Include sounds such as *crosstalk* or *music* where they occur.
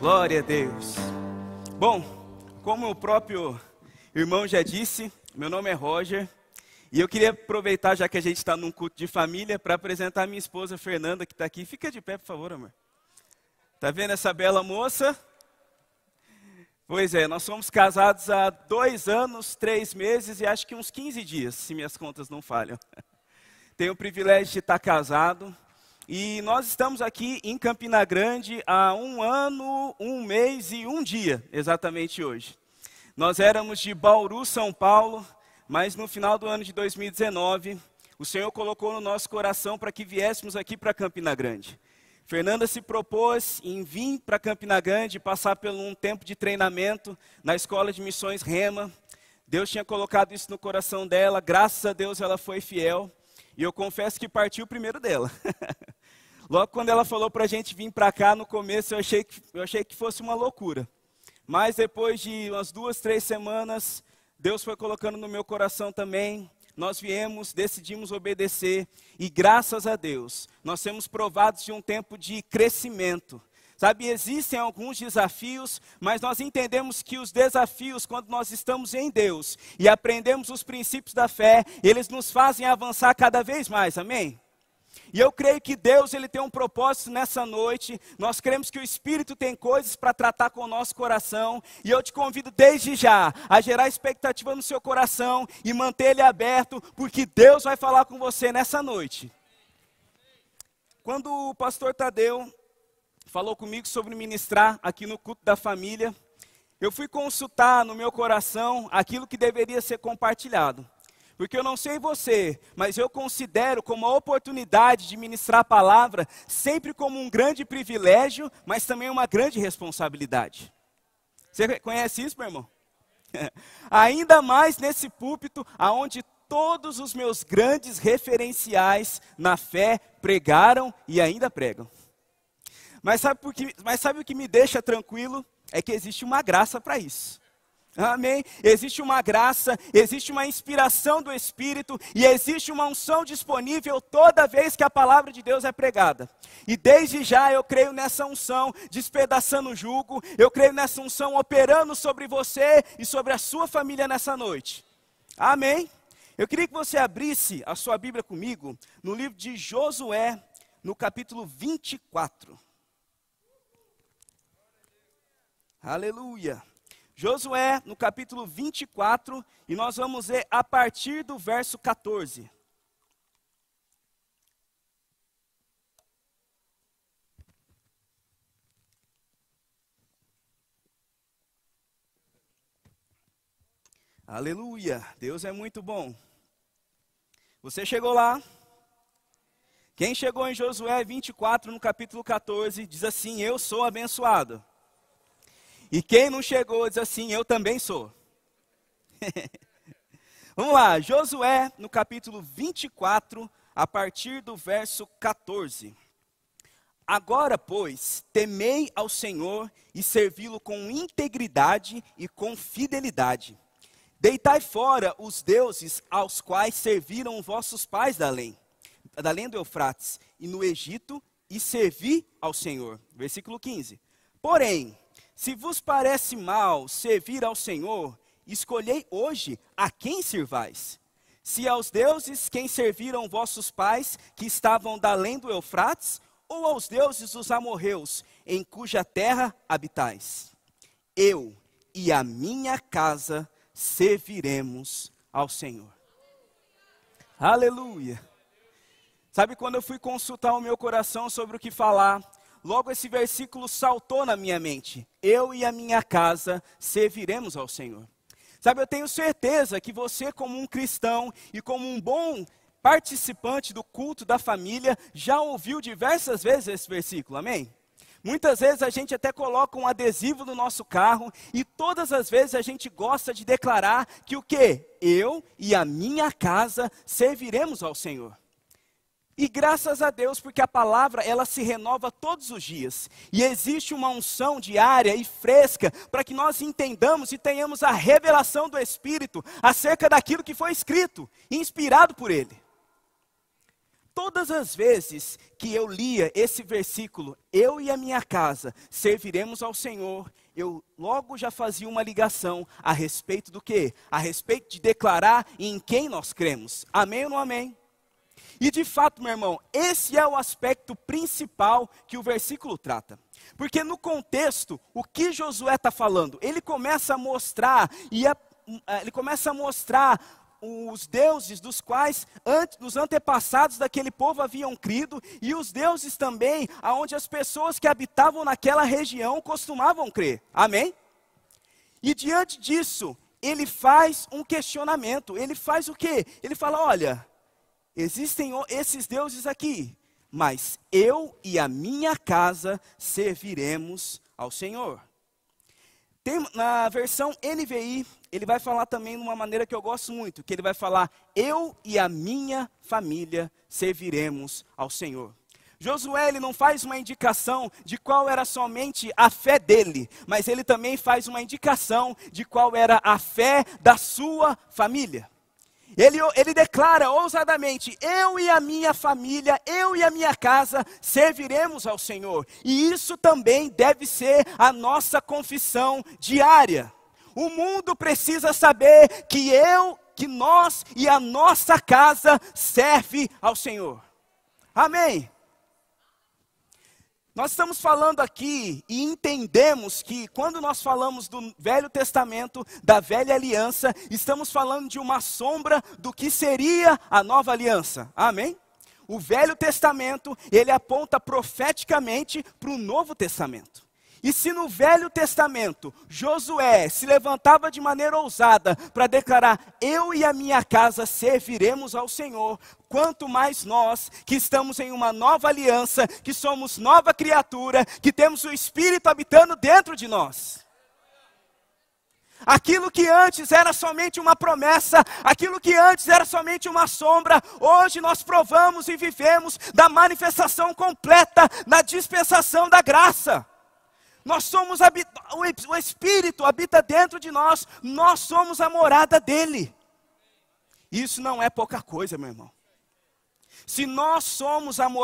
Glória a Deus. Bom, como o próprio irmão já disse, meu nome é Roger. E eu queria aproveitar, já que a gente está num culto de família, para apresentar minha esposa Fernanda, que está aqui. Fica de pé, por favor, amor. Tá vendo essa bela moça? Pois é, nós somos casados há dois anos, três meses e acho que uns 15 dias, se minhas contas não falham. *laughs* Tenho o privilégio de estar casado. E nós estamos aqui em Campina Grande há um ano, um mês e um dia, exatamente hoje. Nós éramos de Bauru, São Paulo, mas no final do ano de 2019, o Senhor colocou no nosso coração para que viéssemos aqui para Campina Grande. Fernanda se propôs em vir para Campina Grande, passar por um tempo de treinamento na Escola de Missões Rema. Deus tinha colocado isso no coração dela, graças a Deus ela foi fiel. E eu confesso que partiu primeiro dela. *laughs* Logo quando ela falou para a gente vir para cá, no começo eu achei, que, eu achei que fosse uma loucura. Mas depois de umas duas, três semanas, Deus foi colocando no meu coração também. Nós viemos, decidimos obedecer e graças a Deus, nós temos provados de um tempo de crescimento. Sabe, existem alguns desafios, mas nós entendemos que os desafios, quando nós estamos em Deus e aprendemos os princípios da fé, eles nos fazem avançar cada vez mais, amém? E eu creio que Deus ele tem um propósito nessa noite. Nós cremos que o Espírito tem coisas para tratar com o nosso coração. E eu te convido desde já a gerar expectativa no seu coração e manter ele aberto, porque Deus vai falar com você nessa noite. Quando o pastor Tadeu falou comigo sobre ministrar aqui no culto da família, eu fui consultar no meu coração aquilo que deveria ser compartilhado. Porque eu não sei você, mas eu considero como a oportunidade de ministrar a palavra sempre como um grande privilégio, mas também uma grande responsabilidade. Você conhece isso, meu irmão? *laughs* Ainda mais nesse púlpito aonde todos os meus grandes referenciais na fé pregaram e ainda pregam. Mas sabe, mas sabe o que me deixa tranquilo? É que existe uma graça para isso. Amém? Existe uma graça, existe uma inspiração do Espírito e existe uma unção disponível toda vez que a palavra de Deus é pregada. E desde já eu creio nessa unção despedaçando o jugo, eu creio nessa unção operando sobre você e sobre a sua família nessa noite. Amém? Eu queria que você abrisse a sua Bíblia comigo no livro de Josué, no capítulo 24. Aleluia. Josué, no capítulo 24, e nós vamos ver a partir do verso 14. Aleluia, Deus é muito bom. Você chegou lá? Quem chegou em Josué 24, no capítulo 14, diz assim: Eu sou abençoado. E quem não chegou diz assim: Eu também sou. *laughs* Vamos lá, Josué, no capítulo 24, a partir do verso 14. Agora, pois, temei ao Senhor e servi-lo com integridade e com fidelidade. Deitai fora os deuses aos quais serviram vossos pais da além, da além do Eufrates, e no Egito, e servi ao Senhor. Versículo 15. Porém, se vos parece mal servir ao Senhor, escolhei hoje a quem servais. Se aos deuses quem serviram vossos pais, que estavam da além do Eufrates, ou aos deuses dos amorreus, em cuja terra habitais. Eu e a minha casa serviremos ao Senhor. Aleluia. Sabe quando eu fui consultar o meu coração sobre o que falar, logo esse versículo saltou na minha mente. Eu e a minha casa serviremos ao Senhor. Sabe, eu tenho certeza que você, como um cristão e como um bom participante do culto da família, já ouviu diversas vezes esse versículo, amém? Muitas vezes a gente até coloca um adesivo no nosso carro e todas as vezes a gente gosta de declarar que o que? Eu e a minha casa serviremos ao Senhor. E graças a Deus, porque a palavra ela se renova todos os dias. E existe uma unção diária e fresca para que nós entendamos e tenhamos a revelação do Espírito acerca daquilo que foi escrito, inspirado por Ele. Todas as vezes que eu lia esse versículo, eu e a minha casa serviremos ao Senhor, eu logo já fazia uma ligação a respeito do quê? A respeito de declarar em quem nós cremos. Amém ou não amém? E de fato, meu irmão, esse é o aspecto principal que o versículo trata. Porque no contexto, o que Josué está falando? Ele começa a mostrar, e a, ele começa a mostrar os deuses dos quais antes, os antepassados daquele povo haviam crido e os deuses também aonde as pessoas que habitavam naquela região costumavam crer. Amém? E diante disso, ele faz um questionamento. Ele faz o quê? Ele fala: "Olha, existem esses deuses aqui, mas eu e a minha casa serviremos ao Senhor." Tem, na versão NVI, ele vai falar também de uma maneira que eu gosto muito, que ele vai falar: "Eu e a minha família serviremos ao Senhor". Josué ele não faz uma indicação de qual era somente a fé dele, mas ele também faz uma indicação de qual era a fé da sua família. Ele, ele declara ousadamente: Eu e a minha família, eu e a minha casa serviremos ao Senhor. E isso também deve ser a nossa confissão diária. O mundo precisa saber que eu, que nós e a nossa casa serve ao Senhor. Amém. Nós estamos falando aqui e entendemos que quando nós falamos do Velho Testamento, da Velha Aliança, estamos falando de uma sombra do que seria a Nova Aliança. Amém? O Velho Testamento, ele aponta profeticamente para o Novo Testamento. E se no Velho Testamento Josué se levantava de maneira ousada para declarar: Eu e a minha casa serviremos ao Senhor, quanto mais nós que estamos em uma nova aliança, que somos nova criatura, que temos o Espírito habitando dentro de nós. Aquilo que antes era somente uma promessa, aquilo que antes era somente uma sombra, hoje nós provamos e vivemos da manifestação completa na dispensação da graça. Nós somos o Espírito habita dentro de nós, nós somos a morada dele. Isso não é pouca coisa, meu irmão. Se nós somos a morada